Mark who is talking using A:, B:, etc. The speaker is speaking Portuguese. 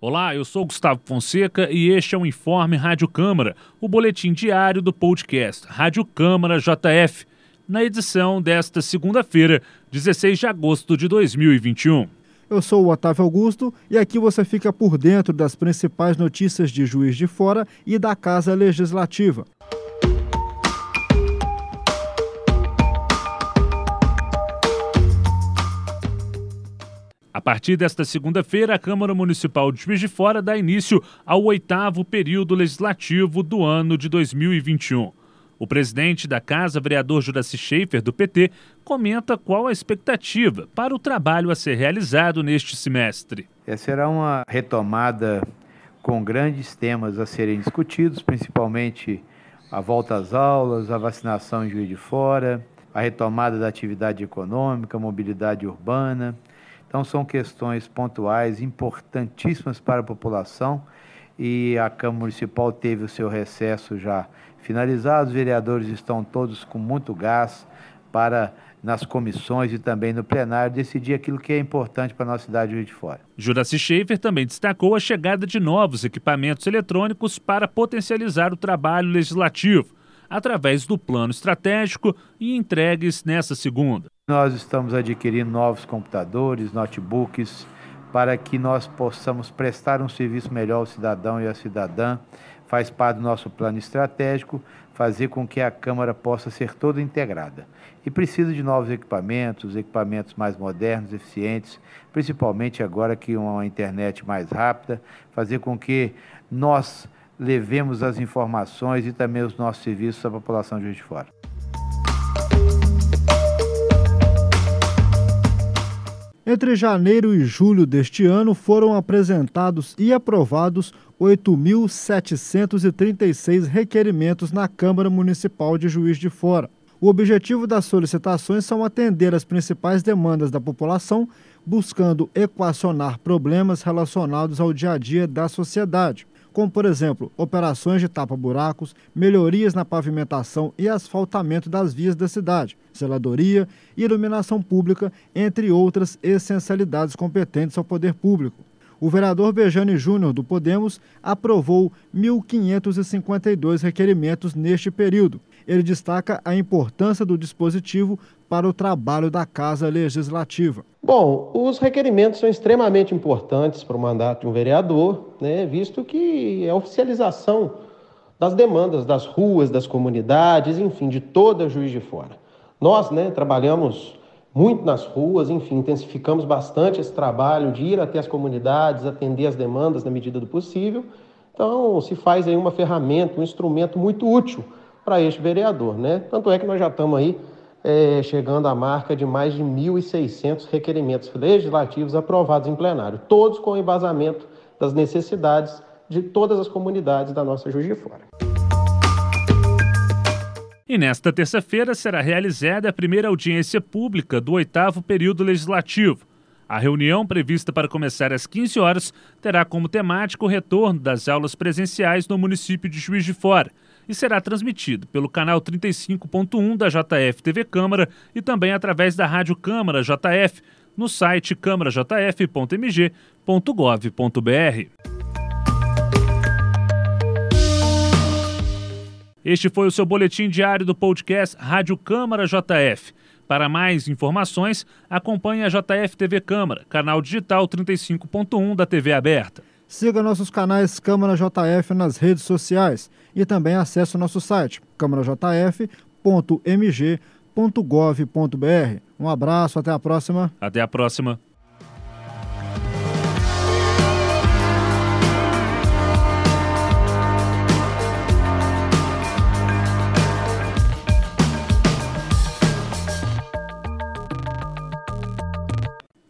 A: Olá, eu sou Gustavo Fonseca e este é o Informe Rádio Câmara, o boletim diário do podcast Rádio Câmara JF, na edição desta segunda-feira, 16 de agosto de 2021.
B: Eu sou o Otávio Augusto e aqui você fica por dentro das principais notícias de Juiz de Fora e da Casa Legislativa.
A: Partir desta segunda-feira, a Câmara Municipal de Juiz de Fora dá início ao oitavo período legislativo do ano de 2021. O presidente da Casa, vereador Juraci Schaefer, do PT, comenta qual a expectativa para o trabalho a ser realizado neste semestre.
C: Essa será uma retomada com grandes temas a serem discutidos, principalmente a volta às aulas, a vacinação em Juiz de Fora, a retomada da atividade econômica, mobilidade urbana, então, são questões pontuais importantíssimas para a população e a Câmara Municipal teve o seu recesso já finalizado. Os vereadores estão todos com muito gás para, nas comissões e também no plenário, decidir aquilo que é importante para a nossa cidade de Rio de Fora.
A: Juraci Schaefer também destacou a chegada de novos equipamentos eletrônicos para potencializar o trabalho legislativo, através do plano estratégico e entregues nessa segunda.
C: Nós estamos adquirindo novos computadores, notebooks, para que nós possamos prestar um serviço melhor ao cidadão e à cidadã. Faz parte do nosso plano estratégico fazer com que a Câmara possa ser toda integrada. E precisa de novos equipamentos, equipamentos mais modernos, eficientes, principalmente agora que uma internet mais rápida, fazer com que nós levemos as informações e também os nossos serviços à população de Juiz de Fora.
B: Entre janeiro e julho deste ano foram apresentados e aprovados 8.736 requerimentos na Câmara Municipal de Juiz de Fora. O objetivo das solicitações são atender as principais demandas da população, buscando equacionar problemas relacionados ao dia a dia da sociedade como, por exemplo, operações de tapa-buracos, melhorias na pavimentação e asfaltamento das vias da cidade, zeladoria iluminação pública, entre outras essencialidades competentes ao poder público. O vereador Bejane Júnior, do Podemos, aprovou 1.552 requerimentos neste período. Ele destaca a importância do dispositivo para o trabalho da Casa Legislativa.
D: Bom, os requerimentos são extremamente importantes para o mandato de um vereador, né, visto que é a oficialização das demandas das ruas, das comunidades, enfim, de toda a Juiz de Fora. Nós né, trabalhamos muito nas ruas, enfim, intensificamos bastante esse trabalho de ir até as comunidades, atender as demandas na medida do possível. Então, se faz aí uma ferramenta, um instrumento muito útil para este vereador, né? Tanto é que nós já estamos aí é, chegando à marca de mais de 1.600 requerimentos legislativos aprovados em plenário, todos com embasamento das necessidades de todas as comunidades da nossa Juiz de Fora.
A: E nesta terça-feira será realizada a primeira audiência pública do oitavo período legislativo. A reunião, prevista para começar às 15 horas, terá como temática o retorno das aulas presenciais no município de Juiz de Fora e será transmitido pelo canal 35.1 da JF TV Câmara e também através da Rádio Câmara JF no site câmarajf.mg.gov.br. Este foi o seu boletim diário do podcast Rádio Câmara JF. Para mais informações, acompanhe a JF TV Câmara, canal digital 35.1 da TV aberta.
B: Siga nossos canais Câmara JF nas redes sociais e também acesse o nosso site câmarajf.mg.gov.br. Um abraço, até a próxima.
A: Até a próxima.